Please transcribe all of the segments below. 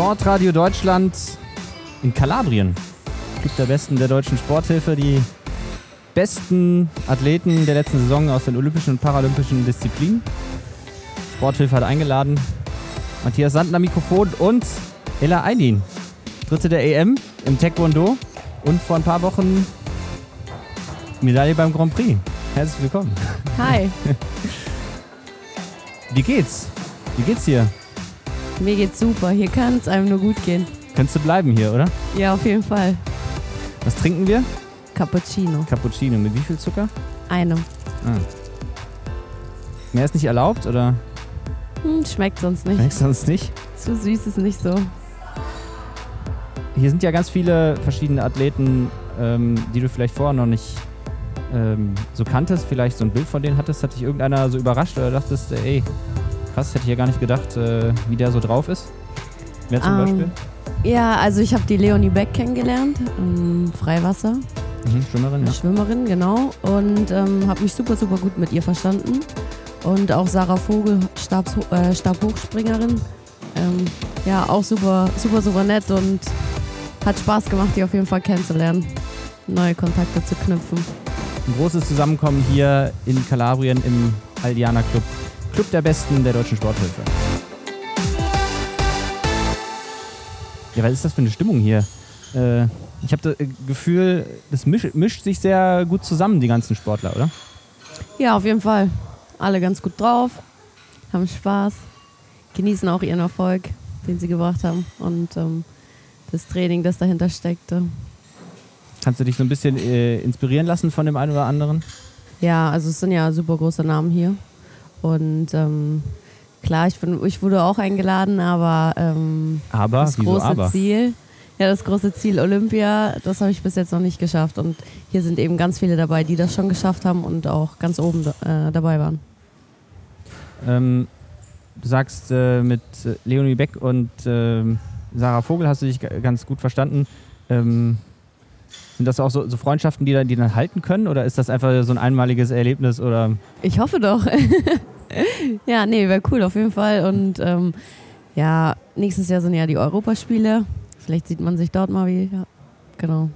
Sportradio Deutschland in Kalabrien. Gibt der Besten der deutschen Sporthilfe die besten Athleten der letzten Saison aus den olympischen und paralympischen Disziplinen. Sporthilfe hat eingeladen Matthias Sandner Mikrofon und Ella Eilin. Dritte der EM im Taekwondo und vor ein paar Wochen Medaille beim Grand Prix. Herzlich willkommen. Hi. Wie geht's? Wie geht's dir? Mir geht's super. Hier kann es einem nur gut gehen. Könntest du bleiben hier, oder? Ja, auf jeden Fall. Was trinken wir? Cappuccino. Cappuccino. Mit wie viel Zucker? Eine. Ah. Mehr ist nicht erlaubt, oder? Hm, schmeckt sonst nicht. Schmeckt sonst nicht? Zu süß ist nicht so. Hier sind ja ganz viele verschiedene Athleten, ähm, die du vielleicht vorher noch nicht ähm, so kanntest, vielleicht so ein Bild von denen hattest. Hat dich irgendeiner so überrascht oder dachtest, ey, krass, hätte ich ja gar nicht gedacht, äh, wie der so drauf ist? Wer zum Ähm, Beispiel? Ja, also ich habe die Leonie Beck kennengelernt im Freiwasser. Mhm, Schwimmerin, ja. Schwimmerin, genau. Und ähm, habe mich super, super gut mit ihr verstanden. Und auch Sarah Vogel, Stabs, äh, Stabhochspringerin. Ähm, ja, auch super, super, super nett und hat Spaß gemacht, die auf jeden Fall kennenzulernen. Neue Kontakte zu knüpfen. Ein großes Zusammenkommen hier in Kalabrien im Aldiana Club. Club der Besten der deutschen Sporthilfe. Ja, was ist das für eine Stimmung hier? Äh, ich habe das äh, Gefühl, das misch, mischt sich sehr gut zusammen, die ganzen Sportler, oder? Ja, auf jeden Fall. Alle ganz gut drauf, haben Spaß, genießen auch ihren Erfolg, den sie gebracht haben und ähm, das Training, das dahinter steckte. Kannst du dich so ein bisschen äh, inspirieren lassen von dem einen oder anderen? Ja, also es sind ja super große Namen hier und ähm, klar, ich, bin, ich wurde auch eingeladen, aber ähm, Aber, das große aber? Ziel, ja, das große Ziel Olympia, das habe ich bis jetzt noch nicht geschafft und hier sind eben ganz viele dabei, die das schon geschafft haben und auch ganz oben äh, dabei waren. Ähm, du sagst, äh, mit äh, Leonie Beck und ähm, Sarah Vogel hast du dich ganz gut verstanden. Ähm, sind das auch so, so Freundschaften, die dann, die dann halten können? Oder ist das einfach so ein einmaliges Erlebnis? Oder Ich hoffe doch. ja, nee, wäre cool auf jeden Fall. Und ähm, ja, nächstes Jahr sind ja die Europaspiele. Vielleicht sieht man sich dort mal wieder. Genau.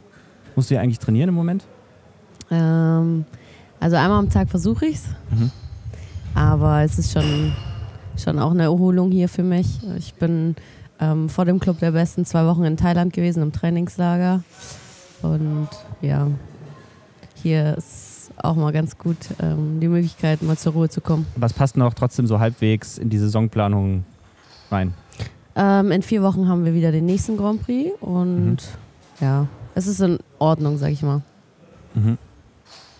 musst du ja eigentlich trainieren im Moment? Ähm, also einmal am Tag versuche ich es. Mhm. Aber es ist schon, schon auch eine Erholung hier für mich. Ich bin ähm, vor dem Club der Besten zwei Wochen in Thailand gewesen, im Trainingslager. Und ja, hier ist auch mal ganz gut ähm, die Möglichkeit, mal zur Ruhe zu kommen. Was passt noch trotzdem so halbwegs in die Saisonplanung rein? Ähm, in vier Wochen haben wir wieder den nächsten Grand Prix und ja, es ist in Ordnung, sag ich mal. Mhm.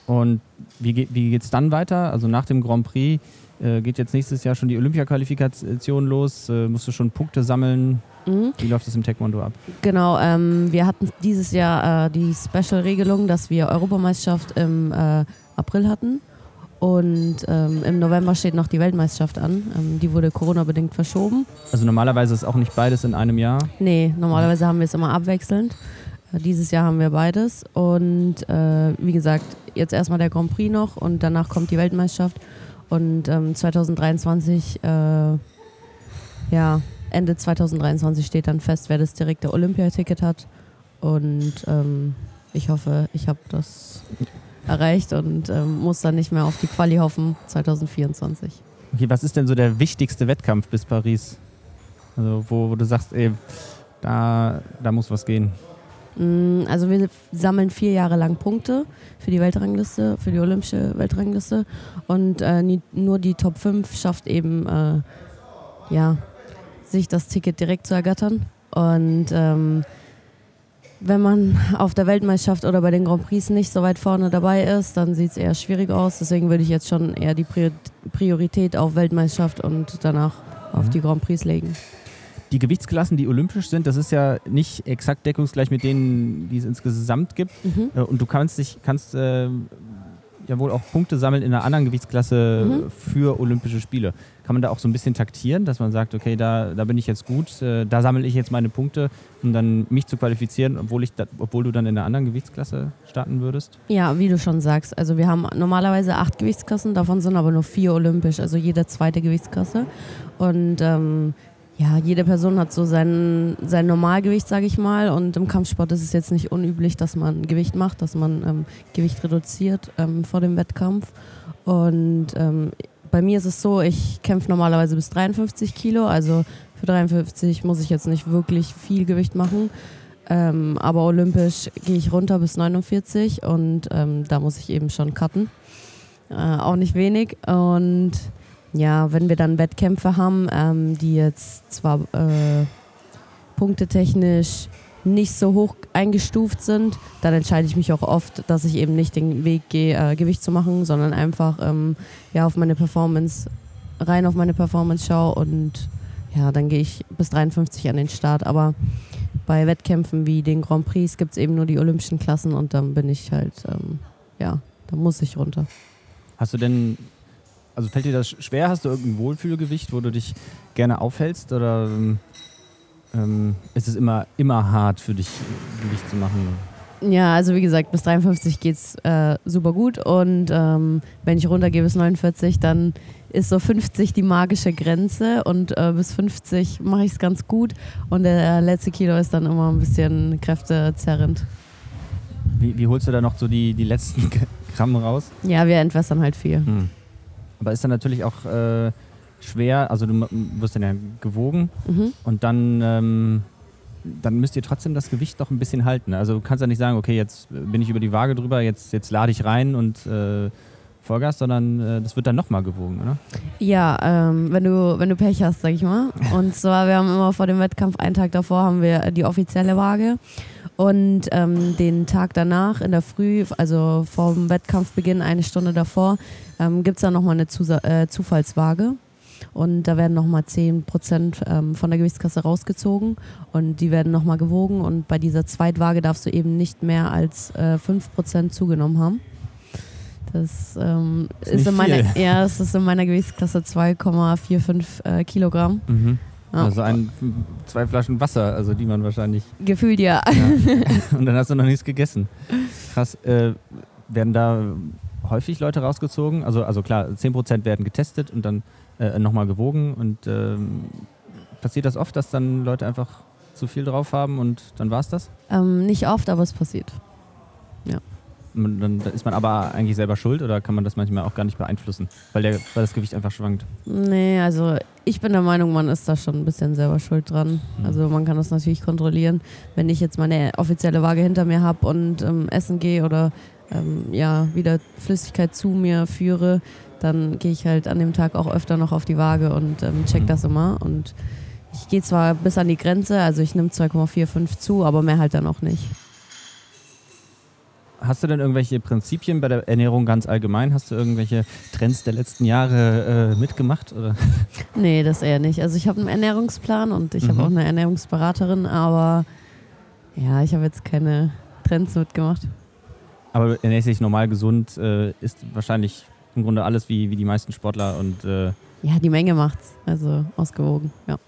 Und wie, geht, wie geht es dann weiter? Also nach dem Grand Prix äh, geht jetzt nächstes Jahr schon die Olympia-Qualifikation los. Äh, musst du schon Punkte sammeln? Mhm. Wie läuft das im Taekwondo ab? Genau, ähm, wir hatten dieses Jahr äh, die Special-Regelung, dass wir Europameisterschaft im äh, April hatten. Und ähm, im November steht noch die Weltmeisterschaft an. Ähm, die wurde Corona-bedingt verschoben. Also normalerweise ist auch nicht beides in einem Jahr. Nee, normalerweise haben wir es immer abwechselnd. Äh, dieses Jahr haben wir beides. Und äh, wie gesagt, jetzt erstmal der Grand Prix noch und danach kommt die Weltmeisterschaft. Und ähm, 2023, äh, ja, Ende 2023 steht dann fest, wer das direkte Olympiaticket hat. Und ähm, ich hoffe, ich habe das erreicht und ähm, muss dann nicht mehr auf die Quali hoffen 2024. Okay, was ist denn so der wichtigste Wettkampf bis Paris? Also wo, wo du sagst, ey, da, da muss was gehen. Mm, Also wir sammeln vier Jahre lang Punkte für die Weltrangliste, für die olympische Weltrangliste und äh, nur die Top 5 schafft eben, äh, ja, sich das Ticket direkt zu ergattern. Und ähm, wenn man auf der Weltmeisterschaft oder bei den Grand Prix nicht so weit vorne dabei ist, dann sieht es eher schwierig aus. Deswegen würde ich jetzt schon eher die Prior- Priorität auf Weltmeisterschaft und danach auf Mhm. die Grand Prix legen. Die Gewichtsklassen, die olympisch sind, das ist ja nicht exakt deckungsgleich mit denen, die es insgesamt gibt. Mhm. Äh, Und du kannst dich, kannst äh, ja wohl auch Punkte sammeln in einer anderen Gewichtsklasse Mhm. für Olympische Spiele. Kann man da auch so ein bisschen taktieren, dass man sagt, okay, da, da bin ich jetzt gut, äh, da sammle ich jetzt meine Punkte, um dann mich zu qualifizieren, obwohl, ich da, obwohl du dann in einer anderen Gewichtsklasse starten würdest? Ja, wie du schon sagst. Also wir haben normalerweise acht Gewichtsklassen, davon sind aber nur vier olympisch, also jede zweite Gewichtsklasse. Und ähm, ja, jede Person hat so sein, sein Normalgewicht, sage ich mal. Und im Kampfsport ist es jetzt nicht unüblich, dass man Gewicht macht, dass man ähm, Gewicht reduziert ähm, vor dem Wettkampf. Und ähm, bei mir ist es so, ich kämpfe normalerweise bis 53 Kilo. Also für 53 muss ich jetzt nicht wirklich viel Gewicht machen. Ähm, aber olympisch gehe ich runter bis 49 und ähm, da muss ich eben schon cutten. Äh, auch nicht wenig. Und ja, wenn wir dann Wettkämpfe haben, ähm, die jetzt zwar äh, punktetechnisch nicht so hoch eingestuft sind, dann entscheide ich mich auch oft, dass ich eben nicht den Weg gehe, äh, Gewicht zu machen, sondern einfach ähm, ja, auf meine Performance, rein auf meine Performance schaue und ja, dann gehe ich bis 53 an den Start. Aber bei Wettkämpfen wie den Grand Prix gibt es eben nur die olympischen Klassen und dann bin ich halt, ähm, ja, da muss ich runter. Hast du denn also fällt dir das schwer? Hast du irgendein Wohlfühlgewicht, wo du dich gerne aufhältst? Oder ähm, ist es immer, immer hart für dich, Gewicht zu machen? Ja, also wie gesagt, bis 53 geht es äh, super gut. Und ähm, wenn ich runtergehe bis 49, dann ist so 50 die magische Grenze. Und äh, bis 50 mache ich es ganz gut. Und der letzte Kilo ist dann immer ein bisschen kräftezerrend. Wie, wie holst du da noch so die, die letzten Gramm raus? Ja, wir entwässern halt viel. Hm. Aber ist dann natürlich auch äh, schwer, also du wirst dann ja gewogen mhm. und dann, ähm, dann müsst ihr trotzdem das Gewicht doch ein bisschen halten. Also du kannst ja nicht sagen, okay, jetzt bin ich über die Waage drüber, jetzt, jetzt lade ich rein und äh, Vollgas, sondern äh, das wird dann nochmal gewogen, oder? Ja, ähm, wenn, du, wenn du Pech hast, sag ich mal. Und zwar, wir haben immer vor dem Wettkampf, einen Tag davor, haben wir die offizielle Waage. Und ähm, den Tag danach, in der Früh, also vor dem Wettkampfbeginn, eine Stunde davor, ähm, gibt es dann nochmal eine Zusa äh, Zufallswaage. Und da werden nochmal 10% ähm, von der Gewichtskasse rausgezogen und die werden nochmal gewogen. Und bei dieser Zweitwaage darfst du eben nicht mehr als äh, 5% zugenommen haben. Das, ähm, ist, ist in meiner, ja, das ist in meiner Gewichtsklasse 2,45 äh, Kilogramm. Mhm. Ja. Also ein, zwei Flaschen Wasser, also die man wahrscheinlich. Gefühlt ja. ja. Und dann hast du noch nichts gegessen. Krass. Äh, werden da häufig Leute rausgezogen? Also, also klar, 10% werden getestet und dann äh, nochmal gewogen. Und ähm, passiert das oft, dass dann Leute einfach zu viel drauf haben und dann war es das? Ähm, nicht oft, aber es passiert. Dann ist man aber eigentlich selber schuld oder kann man das manchmal auch gar nicht beeinflussen, weil, der, weil das Gewicht einfach schwankt? Nee, also ich bin der Meinung, man ist da schon ein bisschen selber schuld dran. Mhm. Also man kann das natürlich kontrollieren. Wenn ich jetzt meine offizielle Waage hinter mir habe und ähm, essen gehe oder ähm, ja, wieder Flüssigkeit zu mir führe, dann gehe ich halt an dem Tag auch öfter noch auf die Waage und ähm, check mhm. das immer. Und ich gehe zwar bis an die Grenze, also ich nehme 2,45 zu, aber mehr halt dann auch nicht. Hast du denn irgendwelche Prinzipien bei der Ernährung ganz allgemein? Hast du irgendwelche Trends der letzten Jahre äh, mitgemacht? Oder? Nee, das eher nicht. Also ich habe einen Ernährungsplan und ich mhm. habe auch eine Ernährungsberaterin, aber ja, ich habe jetzt keine Trends mitgemacht. Aber ernährst dich normal gesund, äh, ist wahrscheinlich im Grunde alles wie, wie die meisten Sportler und äh ja, die Menge macht's. Also ausgewogen, ja.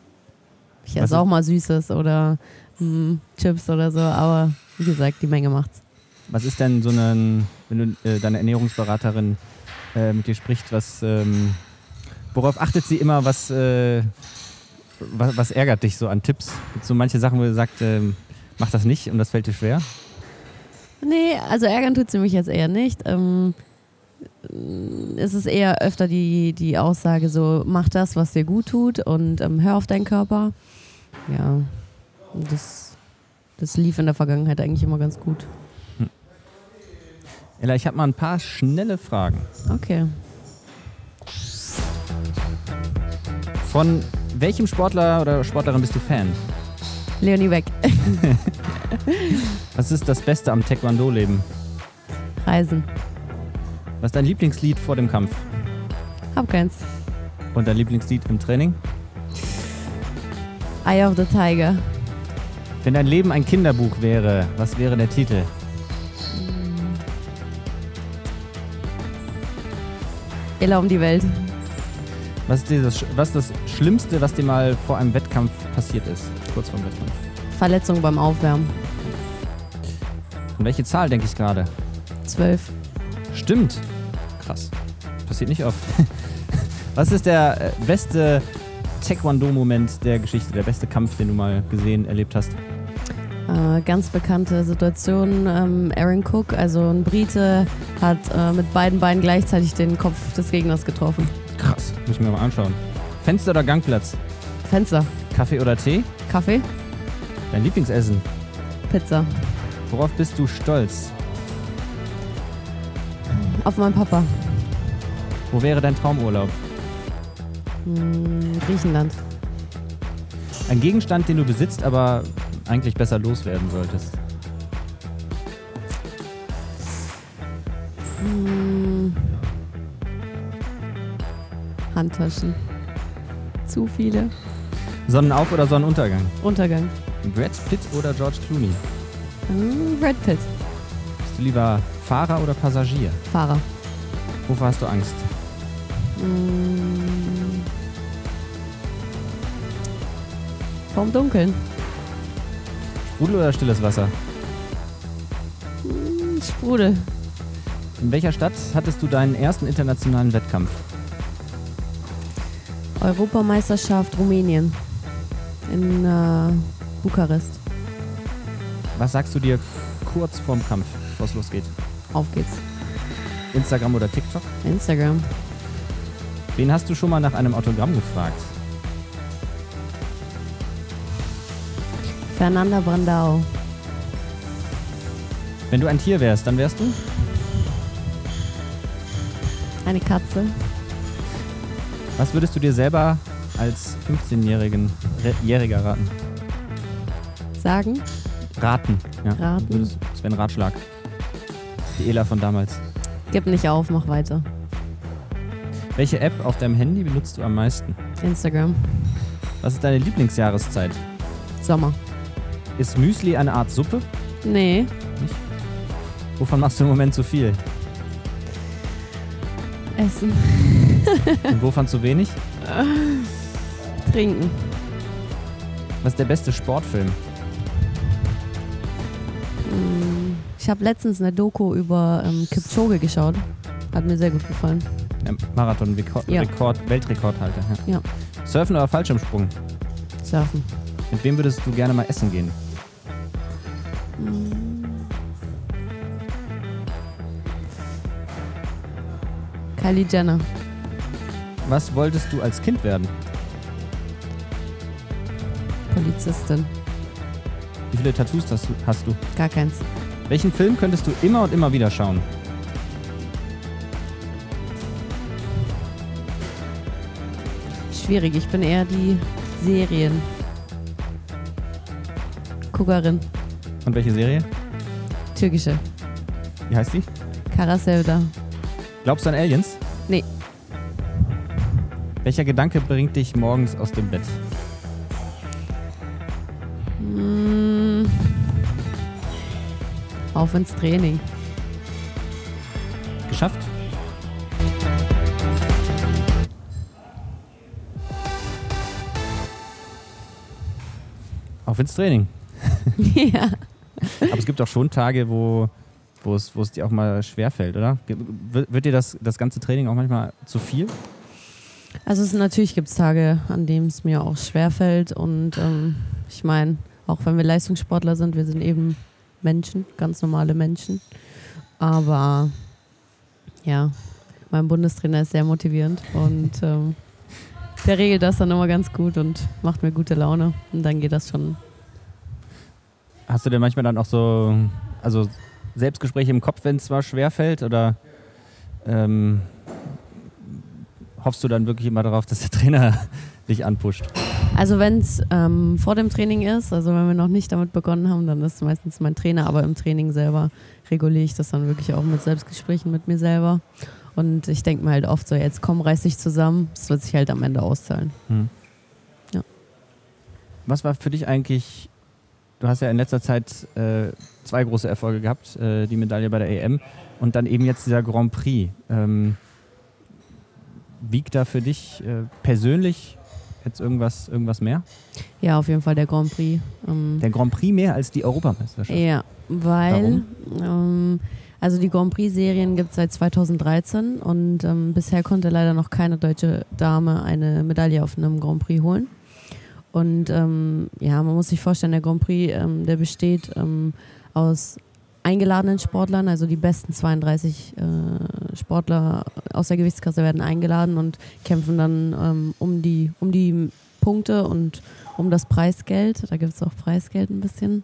Ich esse auch mal Süßes oder mh, hm, Chips oder so, aber wie gesagt, die Menge macht's. Was ist denn so ein, wenn du äh, deine Ernährungsberaterin äh, mit dir spricht, was, ähm, worauf achtet sie immer, was, äh, was, was, ärgert dich so an Tipps? Gibt es so manche Sachen, wo du sagst, ähm, mach das nicht und das fällt dir schwer? Nee, also ärgern tut sie mich jetzt eher nicht. Ähm, es ist eher öfter die, die Aussage so, mach das, was dir gut tut und ähm, hör auf deinen Körper. Ja, das, das lief in der Vergangenheit eigentlich immer ganz gut. Ella, ich habe mal ein paar schnelle Fragen. Okay. Von welchem Sportler oder Sportlerin bist du Fan? Leonie Beck. Was ist das Beste am Taekwondo-Leben? Reisen. Was ist dein Lieblingslied vor dem Kampf? Hab keins. Und dein Lieblingslied im Training? Eye of the Tiger. Wenn dein Leben ein Kinderbuch wäre, was wäre der Titel? Ella um die Welt. Was ist, dieses, was ist das Schlimmste, was dir mal vor einem Wettkampf passiert ist? Kurz vor dem Wettkampf. Verletzung beim Aufwärmen. Und welche Zahl denke ich gerade? Zwölf. Stimmt. Krass. Passiert nicht oft. Was ist der äh, beste Taekwondo-Moment der Geschichte, der beste Kampf, den du mal gesehen, erlebt hast? Äh, ganz bekannte Situation. Ähm, Aaron Cook, also ein Brite, hat äh, mit beiden Beinen gleichzeitig den Kopf des Gegners getroffen. Krass, muss ich mir mal anschauen. Fenster oder Gangplatz? Fenster, Kaffee oder Tee? Kaffee, Dein Lieblingsessen? Pizza. Worauf bist du stolz? Auf meinen Papa. Wo wäre dein Traumurlaub? Hm, Griechenland. Ein Gegenstand, den du besitzt, aber eigentlich besser loswerden solltest. Hm. Handtaschen. Zu viele. Sonnenauf- oder Sonnenuntergang? Untergang. Brad Pitt oder George Clooney? Hm, Brad Pitt. Bist du lieber Fahrer oder Passagier? Fahrer. Wovor hast du Angst? Hm. Vom Dunkeln. Sprudel oder stilles Wasser? Hm, Sprudel. In welcher Stadt hattest du deinen ersten internationalen Wettkampf? Europameisterschaft Rumänien. In äh, Bukarest. Was sagst du dir kurz vorm Kampf, bevor es losgeht? Auf geht's. Instagram oder TikTok? Instagram. Wen hast du schon mal nach einem Autogramm gefragt? Fernanda Brandao. Wenn du ein Tier wärst, dann wärst du? Eine Katze. Was würdest du dir selber als 15-Jährigen Re- Jähriger raten? Sagen. Raten. Ja. Raten. Würdest- Das wäre ein Ratschlag. Die Ela von damals. Gib nicht auf, mach weiter. Welche App auf deinem Handy benutzt du am meisten? Instagram. Was ist deine Lieblingsjahreszeit? Sommer. Ist Müsli eine Art Suppe? Nee. Wovon machst du im Moment zu viel? Essen. Und wovon zu wenig? Trinken. Was ist der beste Sportfilm? Hm, Ich habe letztens eine Doku über ähm, Kipchoge geschaut. Hat mir sehr gut gefallen. Ja, Marathon, Rekord, Ja. Rekord, Weltrekordhalter. Ja. Ja. Surfen oder Fallschirmsprung? Surfen. Mit wem würdest du gerne mal essen gehen? Kylie Jenner. Was wolltest du als Kind werden? Polizistin. Wie viele Tattoos hast du? Hast du? Gar keins. Welchen Film könntest du immer und immer wieder schauen? Schwierig. Ich bin eher die Serien. Guckerin. Und welche Serie? Türkische. Wie heißt die? Karasevda. Glaubst du an Aliens? Nee. Welcher Gedanke bringt dich morgens aus dem Bett? Hm. Auf ins Training. Geschafft? Auf ins Training. ja. Aber es gibt auch schon Tage, wo, wo, es, wo es dir auch mal schwerfällt, oder? Wird dir das, das ganze Training auch manchmal zu viel? Also es, natürlich gibt es Tage, an denen es mir auch schwerfällt. Und ähm, ich meine, auch wenn wir Leistungssportler sind, wir sind eben Menschen, ganz normale Menschen. Aber ja, mein Bundestrainer ist sehr motivierend und ähm, der regelt das dann immer ganz gut und macht mir gute Laune. Und dann geht das schon. Hast du denn manchmal dann auch so, also Selbstgespräche im Kopf, wenn es mal schwerfällt? Oder ähm, hoffst du dann wirklich immer darauf, dass der Trainer dich anpusht? Also wenn es ähm, vor dem Training ist, also wenn wir noch nicht damit begonnen haben, dann ist es meistens mein Trainer, aber im Training selber reguliere ich das dann wirklich auch mit Selbstgesprächen mit mir selber. Und ich denke mir halt oft so, jetzt komm, reiß dich zusammen, das wird sich halt am Ende auszahlen. Was war für dich eigentlich, du hast ja in letzter Zeit äh, zwei große Erfolge gehabt, äh, die Medaille bei der EM und dann eben jetzt dieser Grand Prix. Ähm, wiegt da für dich äh, persönlich jetzt irgendwas, irgendwas mehr? Ja, auf jeden Fall der Grand Prix. Ähm, Der Grand Prix mehr als die Europameisterschaft? ja, weil, ähm, Also die Grand Prix-Serien gibt es seit 2013 und ähm, bisher konnte leider noch keine deutsche Dame eine Medaille auf einem Grand Prix holen. Und ähm, ja, man muss sich vorstellen, der Grand Prix, ähm, der besteht ähm, aus eingeladenen Sportlern, also die besten 32 äh, Sportler aus der Gewichtsklasse werden eingeladen und kämpfen dann ähm, um, die, um die Punkte und um das Preisgeld. Da gibt es auch Preisgeld ein bisschen.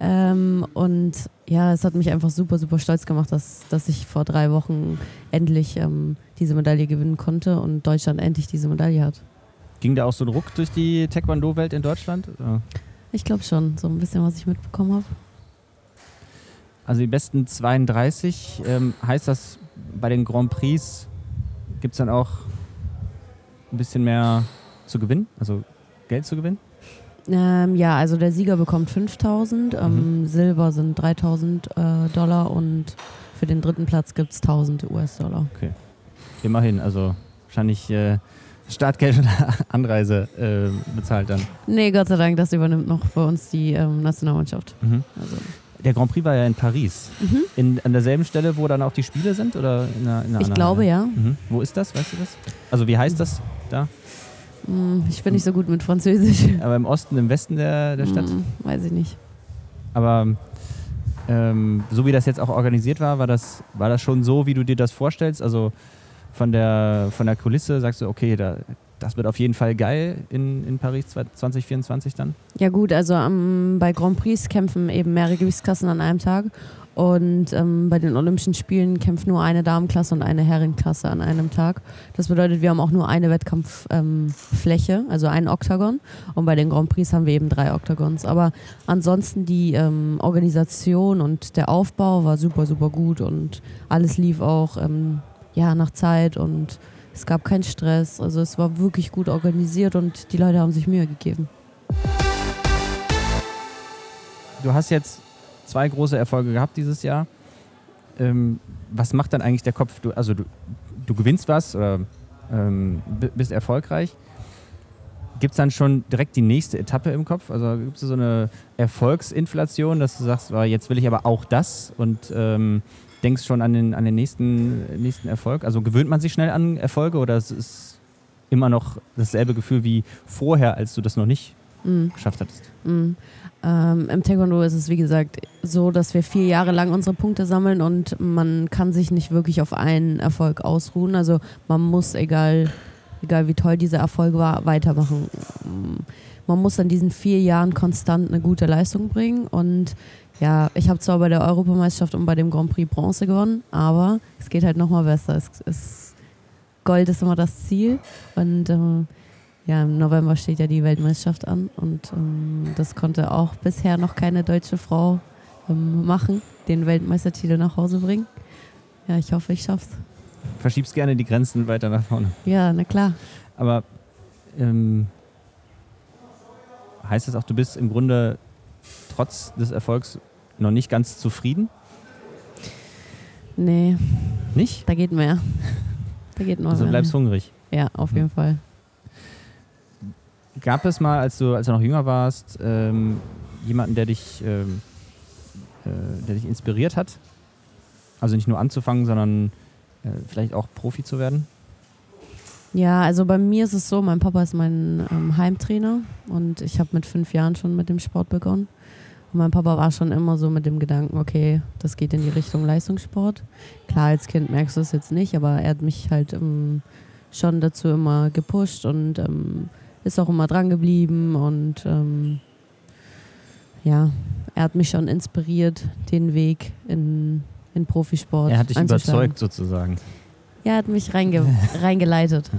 Ähm, und ja, es hat mich einfach super, super stolz gemacht, dass, dass ich vor drei Wochen endlich ähm, diese Medaille gewinnen konnte und Deutschland endlich diese Medaille hat. Ging da auch so ein Ruck durch die Taekwondo-Welt in Deutschland? Oder? Ich glaube schon, so ein bisschen, was ich mitbekommen habe. Also die besten 32, ähm, heißt das bei den Grand Prix, gibt es dann auch ein bisschen mehr zu gewinnen, also Geld zu gewinnen? Ähm, ja, also der Sieger bekommt 5000, ähm, mhm. Silber sind 3000 äh, Dollar und für den dritten Platz gibt es 1000 US-Dollar. Okay. Immerhin, also wahrscheinlich äh, Startgeld und Anreise äh, bezahlt dann. Nee, Gott sei Dank, das übernimmt noch bei uns die ähm, Nationalmannschaft. Mhm. Also. Der Grand Prix war ja in Paris. Mhm. In, an derselben Stelle, wo dann auch die Spiele sind? Oder in einer, in einer ich glaube, ja. Mhm. Wo ist das? Weißt du das? Also, wie heißt das da? Hm, ich bin nicht so gut mit Französisch. Aber im Osten, im Westen der, der Stadt? Hm, weiß ich nicht. Aber ähm, so wie das jetzt auch organisiert war, war das, war das schon so, wie du dir das vorstellst? Also von der, von der Kulisse sagst du, okay, da, das wird auf jeden Fall geil in, in Paris 2024 dann? Ja gut, also um, bei Grand Prix kämpfen eben mehrere Gewichtsklassen an einem Tag und ähm, bei den Olympischen Spielen kämpft nur eine Damenklasse und eine Herrenklasse an einem Tag. Das bedeutet, wir haben auch nur eine Wettkampffläche, ähm, also einen Oktagon. Und bei den Grand Prix haben wir eben drei Oktagons. Aber ansonsten die ähm, Organisation und der Aufbau war super, super gut und alles lief auch ähm, ja, nach Zeit und es gab keinen Stress. Also es war wirklich gut organisiert und die Leute haben sich Mühe gegeben. Du hast jetzt zwei große Erfolge gehabt dieses Jahr. Ähm, was macht dann eigentlich der Kopf? Du, also du, du gewinnst was oder ähm, bist erfolgreich. Gibt es dann schon direkt die nächste Etappe im Kopf? Also gibt es so eine Erfolgsinflation, dass du sagst, oh, jetzt will ich aber auch das und ähm, denkst schon an den, an den nächsten, nächsten Erfolg? Also gewöhnt man sich schnell an Erfolge oder ist es immer noch dasselbe Gefühl wie vorher, als du das noch nicht mm. geschafft hattest? Mm. Ähm, Im Taekwondo ist es, wie gesagt, so, dass wir vier Jahre lang unsere Punkte sammeln und man kann sich nicht wirklich auf einen Erfolg ausruhen. Also man muss, egal, egal wie toll dieser Erfolg war, weitermachen. Man muss an diesen vier Jahren konstant eine gute Leistung bringen. Und ja, ich habe zwar bei der Europameisterschaft und bei dem Grand Prix Bronze gewonnen, aber es geht halt nochmal besser. Es, es, Gold ist immer das Ziel. Und ähm, ja, im November steht ja die Weltmeisterschaft an und ähm, das konnte auch bisher noch keine deutsche Frau ähm, machen, den Weltmeistertitel nach Hause bringen. Ja, ich hoffe, ich schaff's. Verschiebst gerne die Grenzen weiter nach vorne. Ja, na klar. Aber ähm, heißt das auch, du bist im Grunde trotz des Erfolgs noch nicht ganz zufrieden? Nee. Nicht? Da geht mehr. Da geht noch Also mehr. bleibst hungrig. Ja, auf jeden Fall. Gab es mal, als du, als du noch jünger warst, ähm, jemanden, der dich, ähm, äh, der dich inspiriert hat? Also nicht nur anzufangen, sondern äh, vielleicht auch Profi zu werden? Ja, also bei mir ist es so, mein Papa ist mein ähm, Heimtrainer und ich habe mit fünf Jahren schon mit dem Sport begonnen. Und mein Papa war schon immer so mit dem Gedanken, okay, das geht in die Richtung Leistungssport. Klar, als Kind merkst du es jetzt nicht, aber er hat mich halt ähm, schon dazu immer gepusht und ähm, ist auch immer dran geblieben und ähm, ja, er hat mich schon inspiriert, den Weg in, in Profisport. Er hat dich überzeugt sozusagen. Ja, er hat mich reinge reingeleitet.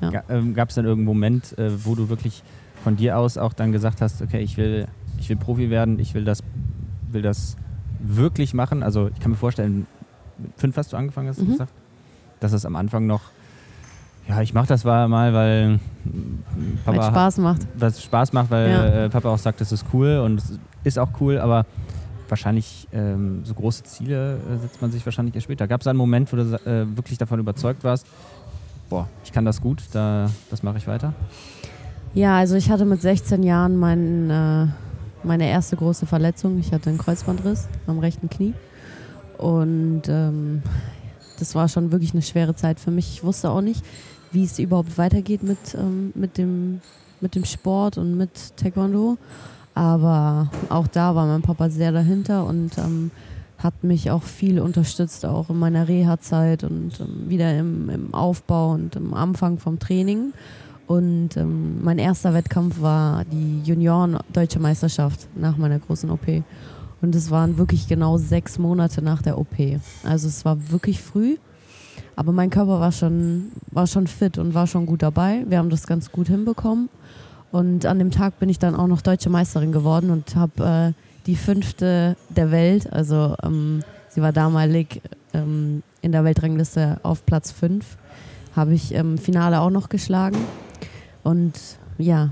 Ja. Ähm, Gab es dann irgendeinen Moment, äh, wo du wirklich von dir aus auch dann gesagt hast, okay, ich will, ich will Profi werden, ich will das, will das wirklich machen? Also ich kann mir vorstellen, mit fünf hast du angefangen, hast du mhm. gesagt, dass es am Anfang noch ja, ich mache das mal, weil Papa weil Spaß macht. Was Spaß macht, weil ja. Äh, Papa auch sagt, das ist cool und es ist auch cool, aber wahrscheinlich ähm, so große Ziele äh, setzt man sich wahrscheinlich erst später. Gab es einen Moment, wo du äh, wirklich davon überzeugt warst, boah, ich kann das gut, da, das mache ich weiter? Ja, also ich hatte mit 16 Jahren mein, äh, meine erste große Verletzung. Ich hatte einen Kreuzbandriss am rechten Knie. Und ähm, das war schon wirklich eine schwere Zeit für mich. Ich wusste auch nicht, wie es überhaupt weitergeht mit, ähm, mit, dem, mit dem Sport und mit Taekwondo. Aber auch da war mein Papa sehr dahinter und ähm, hat mich auch viel unterstützt, auch in meiner Reha-Zeit und ähm, wieder im, im, Aufbau und im Anfang vom Training. Und ähm, mein erster Wettkampf war die Junioren-Deutsche Meisterschaft nach meiner großen OP. Und es waren wirklich genau sechs Monate nach der OP. Also es war wirklich früh. Aber mein Körper war schon, war schon fit und war schon gut dabei. Wir haben das ganz gut hinbekommen. Und an dem Tag bin ich dann auch noch deutsche Meisterin geworden und habe äh, die fünfte der Welt, also ähm, sie war damalig ähm, in der Weltrangliste auf Platz fünf, habe ich im Finale auch noch geschlagen. Und ja,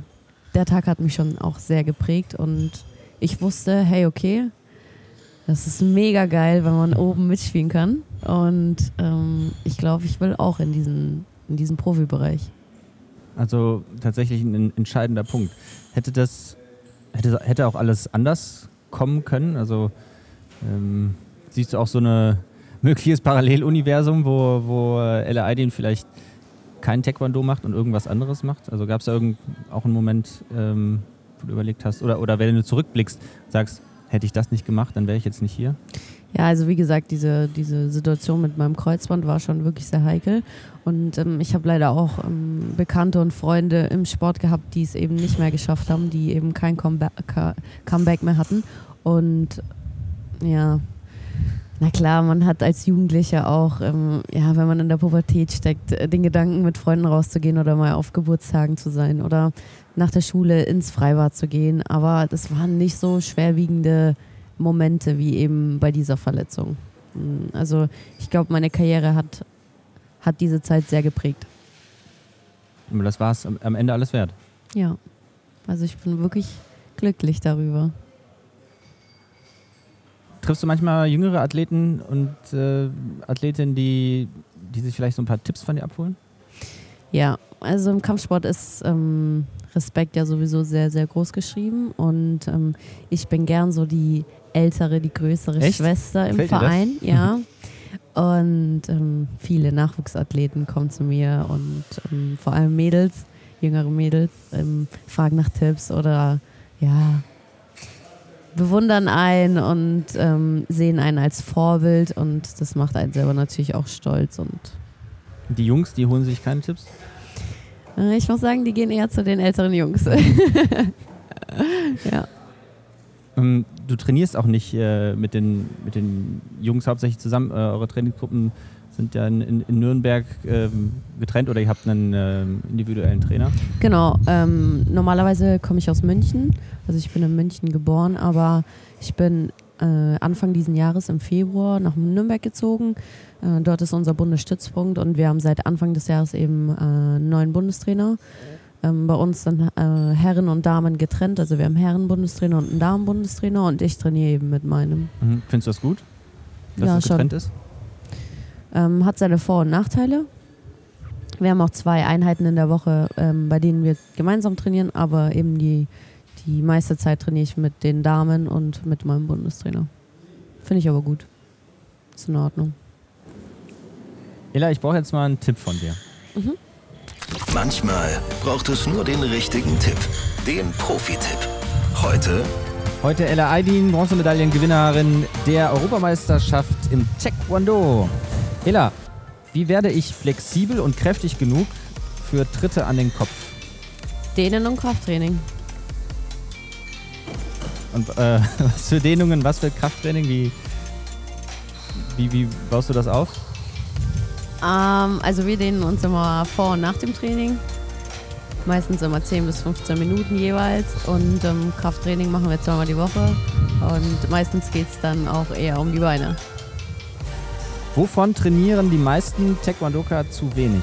der Tag hat mich schon auch sehr geprägt und ich wusste, hey, okay, das ist mega geil, wenn man oben mitspielen kann. Und ähm, ich glaube, ich will auch in diesen, in diesen Profibereich. Also tatsächlich ein entscheidender Punkt. Hätte das, hätte, hätte auch alles anders kommen können? Also ähm, siehst du auch so ein mögliches Paralleluniversum, wo, wo Ella Aydin vielleicht kein Taekwondo macht und irgendwas anderes macht? Also gab es da irgend, auch einen Moment, ähm, wo du überlegt hast, oder, oder wenn du zurückblickst, sagst, hätte ich das nicht gemacht, dann wäre ich jetzt nicht hier? Ja, also wie gesagt, diese, diese Situation mit meinem Kreuzband war schon wirklich sehr heikel. Und ähm, ich habe leider auch ähm, Bekannte und Freunde im Sport gehabt, die es eben nicht mehr geschafft haben, die eben kein Comeback, Comeback mehr hatten. Und ja, na klar, man hat als Jugendlicher auch, ähm, ja, wenn man in der Pubertät steckt, äh, den Gedanken, mit Freunden rauszugehen oder mal auf Geburtstagen zu sein oder nach der Schule ins Freibad zu gehen. Aber das waren nicht so schwerwiegende Momente wie eben bei dieser Verletzung. Hm, also ich glaube, meine Karriere hat, hat diese Zeit sehr geprägt. Aber das war es am Ende alles wert. Ja, also ich bin wirklich glücklich darüber. Triffst du manchmal jüngere Athleten und äh, Athletinnen, die, die sich vielleicht so ein paar Tipps von dir abholen? Ja, also im Kampfsport ist ähm, Respekt ja sowieso sehr, sehr groß geschrieben und ähm, ich bin gern so die ältere, die größere Echt? Schwester im Fällt Verein, ja. Und ähm, viele Nachwuchsathleten kommen zu mir und ähm, vor allem Mädels, jüngere Mädels, ähm, fragen nach Tipps oder ja, bewundern einen und ähm, sehen einen als Vorbild und das macht einen selber natürlich auch stolz. Und die Jungs, die holen sich keine Tipps? Äh, ich muss sagen, die gehen eher zu den älteren Jungs. ja. Ähm, du trainierst auch nicht äh, mit, den, mit den Jungs hauptsächlich zusammen. Äh, eure Trainingsgruppen sind ja in, in Nürnberg ähm, getrennt oder ihr habt einen äh, individuellen Trainer? Genau. Ähm, normalerweise komme ich aus München. Also ich bin in München geboren, aber ich bin äh, Anfang diesen Jahres im Februar nach Nürnberg gezogen. Äh, dort ist unser Bundesstützpunkt und wir haben seit Anfang des Jahres eben äh, einen neuen Bundestrainer ähm, bei uns dann äh, Herren und Damen getrennt. Also wir haben Herren-Bundestrainer und einen Damen-Bundestrainer und ich trainiere eben mit meinem. Mhm. Findest du das gut, dass ja, es getrennt schon. ist? Ähm, hat seine Vor- und Nachteile. Wir haben auch zwei Einheiten in der Woche, ähm, bei denen wir gemeinsam trainieren, aber eben die, die meiste Zeit trainiere ich mit den Damen und mit meinem Bundestrainer. Finde ich aber gut. Ist in Ordnung. Ella, ich brauche jetzt mal einen Tipp von dir. Mhm. Manchmal braucht es nur den richtigen Tipp. Den Profi-Tipp. Heute. Heute Ella Aydin, Bronzemedaillengewinnerin der Europameisterschaft im Taekwondo. Ella, wie werde ich flexibel und kräftig genug für Tritte an den Kopf? Dehnen und Krafttraining. Und äh, was für Dehnungen, was für Krafttraining? Wie, wie, wie baust du das auf? Ähm, also wir dehnen uns immer vor und nach dem Training. Meistens immer 10 bis 15 Minuten jeweils. Und ähm, Krafttraining machen wir zweimal die Woche. Und meistens geht es dann auch eher um die Beine. Wovon trainieren die meisten Taekwondoka zu wenig?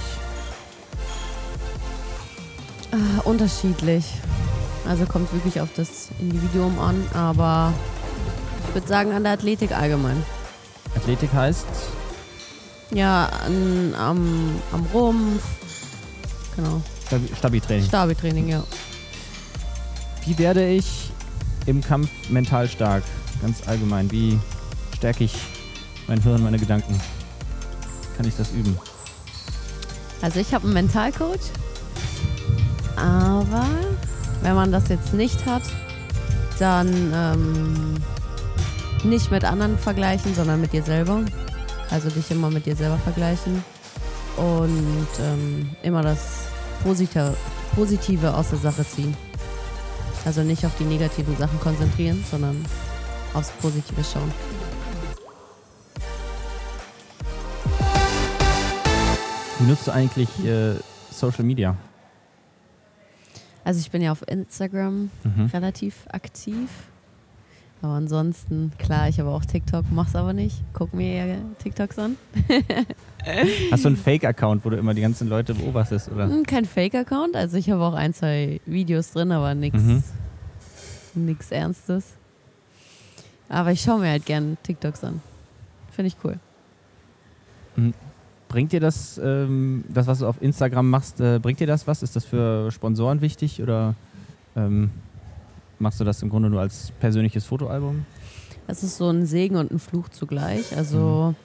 Äh, unterschiedlich. Also kommt wirklich auf das Individuum an, aber ich würde sagen an der Athletik allgemein. Athletik heißt? Ja, an, am, am Rumpf. Genau. Stabi-Training. Stabi-Training, ja. Wie werde ich im Kampf mental stark? Ganz allgemein. Wie stärke ich mein Hirn, meine Gedanken? Kann ich das üben? Also ich habe einen Mentalcoach, aber wenn man das jetzt nicht hat, dann ähm, nicht mit anderen vergleichen, sondern mit dir selber. Also dich immer mit dir selber vergleichen und ähm, immer das Positive, Positive aus der Sache ziehen. Also nicht auf die negativen Sachen konzentrieren, sondern aufs Positive schauen. Wie nutzt du eigentlich äh, Social Media? Also ich bin ja auf Instagram Mhm. relativ aktiv. Aber ansonsten, klar, ich habe auch TikTok, mach's aber nicht. Guck mir eher TikToks an. Hast du einen Fake-Account, wo du immer die ganzen Leute beobachtest? Oder? Hm, Kein Fake-Account, also ich habe auch ein, zwei Videos drin, aber nichts Mhm. nix Ernstes. Aber ich schaue mir halt gern TikToks an. Finde ich cool. Bringt dir das, ähm, das, was du auf Instagram machst, äh, bringt dir das was? Ist das für Sponsoren wichtig oder ähm, machst du das im Grunde nur als persönliches Fotoalbum? Es ist so ein Segen und ein Fluch zugleich. Also,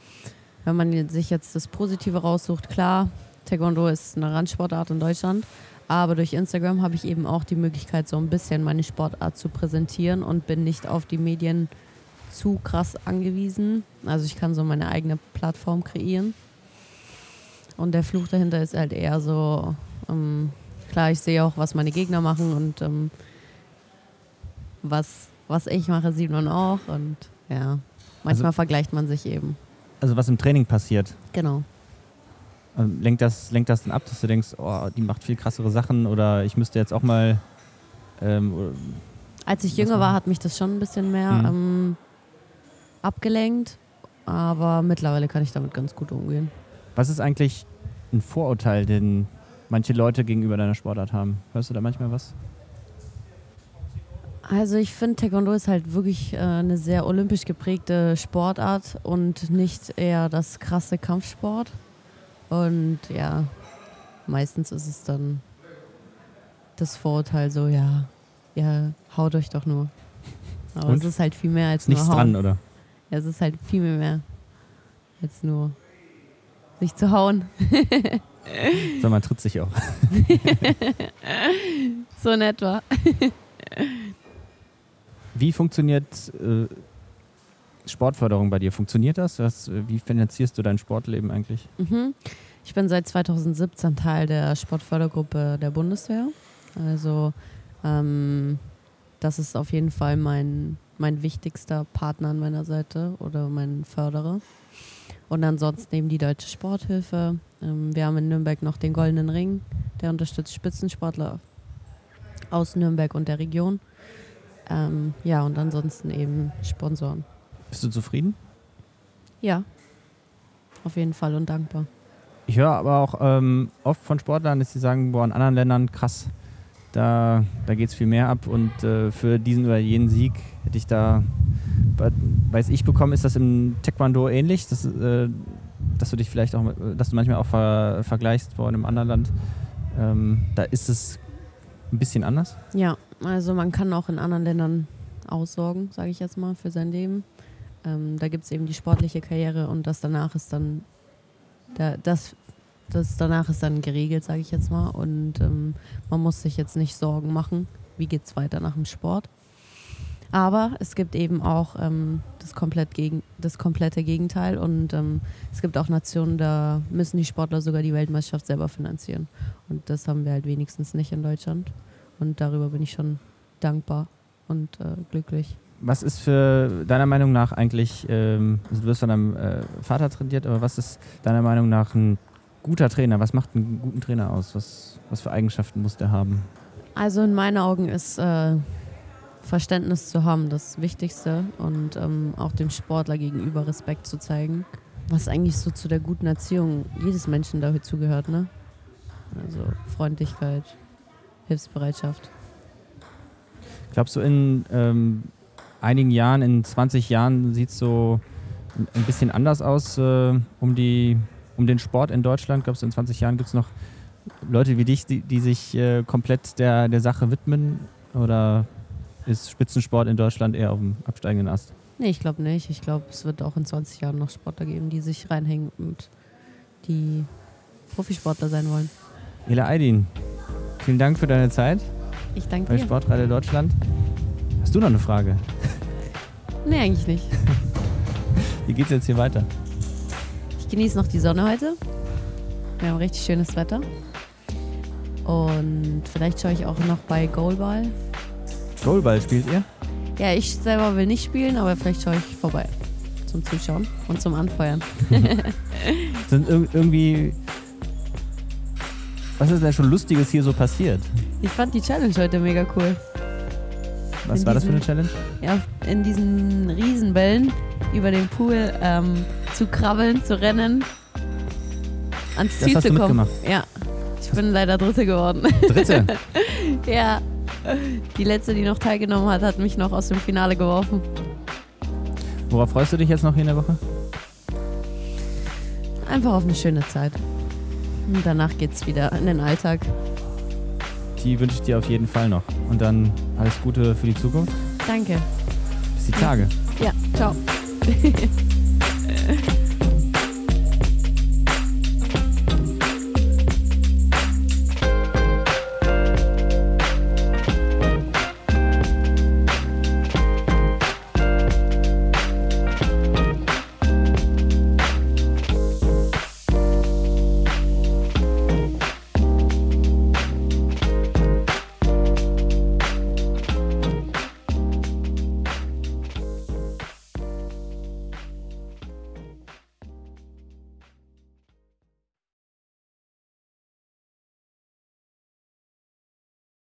wenn man sich jetzt das Positive raussucht, klar, Taekwondo ist eine Randsportart in Deutschland. Aber durch Instagram habe ich eben auch die Möglichkeit, so ein bisschen meine Sportart zu präsentieren und bin nicht auf die Medien zu krass angewiesen. Also ich kann so meine eigene Plattform kreieren. Und der Fluch dahinter ist halt eher so, ähm, klar, ich sehe auch, was meine Gegner machen und ähm, was, was ich mache, sieht man auch. Und ja, manchmal vergleicht man sich eben. Also was im Training passiert. Genau. Ähm, lenkt, das, lenkt das dann ab, dass du denkst, oh, die macht viel krassere Sachen oder ich müsste jetzt auch mal ähm, Als ich jünger war, hat mich das schon ein bisschen mehr Mhm. ähm, abgelenkt. Aber mittlerweile kann ich damit ganz gut umgehen. Was ist eigentlich ein Vorurteil, den manche Leute gegenüber deiner Sportart haben? Hörst du da manchmal was? Also ich finde, Taekwondo ist halt wirklich äh, eine sehr olympisch geprägte Sportart und nicht eher das krasse Kampfsport. Und ja, meistens ist es dann das Vorurteil so, ja, ja, haut euch doch nur. Aber Und? es ist halt viel mehr als Nichts nur hauen. dran, oder? Ja, es ist halt viel mehr als nur sich zu hauen. Sag mal, tritt sich auch. So in etwa. Wie funktioniert äh, Sportförderung bei dir? Funktioniert das? Was, wie finanzierst du dein Sportleben eigentlich? Mhm. Ich bin seit 2017 Teil der Sportfördergruppe der Bundeswehr. Also ähm, das ist auf jeden Fall mein, mein wichtigster Partner an meiner Seite oder mein Förderer. Und ansonsten eben die Deutsche Sporthilfe. Ähm, wir haben in Nürnberg noch den Goldenen Ring, der unterstützt Spitzensportler aus Nürnberg und der Region. Ähm, ja, und ansonsten eben Sponsoren. Bist du zufrieden? Ja, auf jeden Fall und dankbar. Ich höre aber auch ähm, oft von Sportlern, dass sie sagen, boah, in anderen Ländern krass, da, da geht es viel mehr ab und äh, für diesen oder jenen Sieg hätte ich da, weiß ich bekommen, ist das im Taekwondo ähnlich, dass, äh, dass du dich vielleicht auch, mit- dass du manchmal auch ver, vergleichst vor einem anderen Land. Ähm, da ist es ein bisschen anders. Ja, also man kann auch in anderen Ländern aussorgen, sage ich jetzt mal, für sein Leben. Ähm, da gibt es eben die sportliche Karriere und das danach ist dann, da, das, das danach ist dann geregelt, sage ich jetzt mal. Und ähm, man muss sich jetzt nicht Sorgen machen, wie geht es weiter nach dem Sport. Aber es gibt eben auch ähm, das, komplett gegen, das komplette Gegenteil und ähm, es gibt auch Nationen, da müssen die Sportler sogar die Weltmeisterschaft selber finanzieren. Und das haben wir halt wenigstens nicht in Deutschland. Und darüber bin ich schon dankbar und äh, glücklich. Was ist für deiner Meinung nach eigentlich, ähm, also du wirst von deinem äh, Vater trainiert, aber was ist deiner Meinung nach ein guter Trainer? Was macht einen guten Trainer aus? Was, was für Eigenschaften muss der haben? Also in meinen Augen ist äh, Verständnis zu haben das Wichtigste und ähm, auch dem Sportler gegenüber Respekt zu zeigen. Was eigentlich so zu der guten Erziehung jedes Menschen dazu gehört, ne? Also Freundlichkeit, Hilfsbereitschaft. Glaubst du, in ähm, einigen Jahren, in 20 Jahren sieht es so ein- bisschen anders aus äh, um, die, um den Sport in Deutschland? Glaubst du, in 20 Jahren gibt es noch Leute wie dich, die, die sich äh, komplett der, der Sache widmen? Oder ist Spitzensport in Deutschland eher auf dem absteigenden Ast? Nee, ich glaube nicht. Ich glaube, es wird auch in 20 Jahren noch Sportler geben, die sich reinhängen und die Profisportler sein wollen. Ela Aydin, vielen Dank für deine Zeit Ich danke bei dir. Sportradio Deutschland. Hast du noch eine Frage? Nee, eigentlich nicht. Wie geht's jetzt hier weiter? Ich genieße noch die Sonne heute. Wir haben richtig schönes Wetter. Und vielleicht schaue ich auch noch bei Goalball. Goalball spielt ihr? Ja, ich selber will nicht spielen, aber vielleicht schaue ich vorbei. Zum Zuschauen und zum Anfeuern. Sind ir irgendwie. Was ist denn schon Lustiges hier so passiert? Ich fand die Challenge heute mega cool. Was In war das für eine Challenge? Ja, in diesen Riesenbällen über den Pool ähm, zu krabbeln, zu rennen, ans Das Ziel hast zu du kommen. mitgemacht? Ja. Ich bin leider Dritte geworden. Dritte. ja. Die letzte, die noch teilgenommen hat, hat mich noch aus dem Finale geworfen. Worauf freust du dich jetzt noch hier in der Woche? Einfach auf eine schöne Zeit. Und danach geht's wieder in den Alltag. Die wünsche ich dir auf jeden Fall noch. Und dann alles Gute für die Zukunft. Danke. Bis die Tage. Ja, ciao.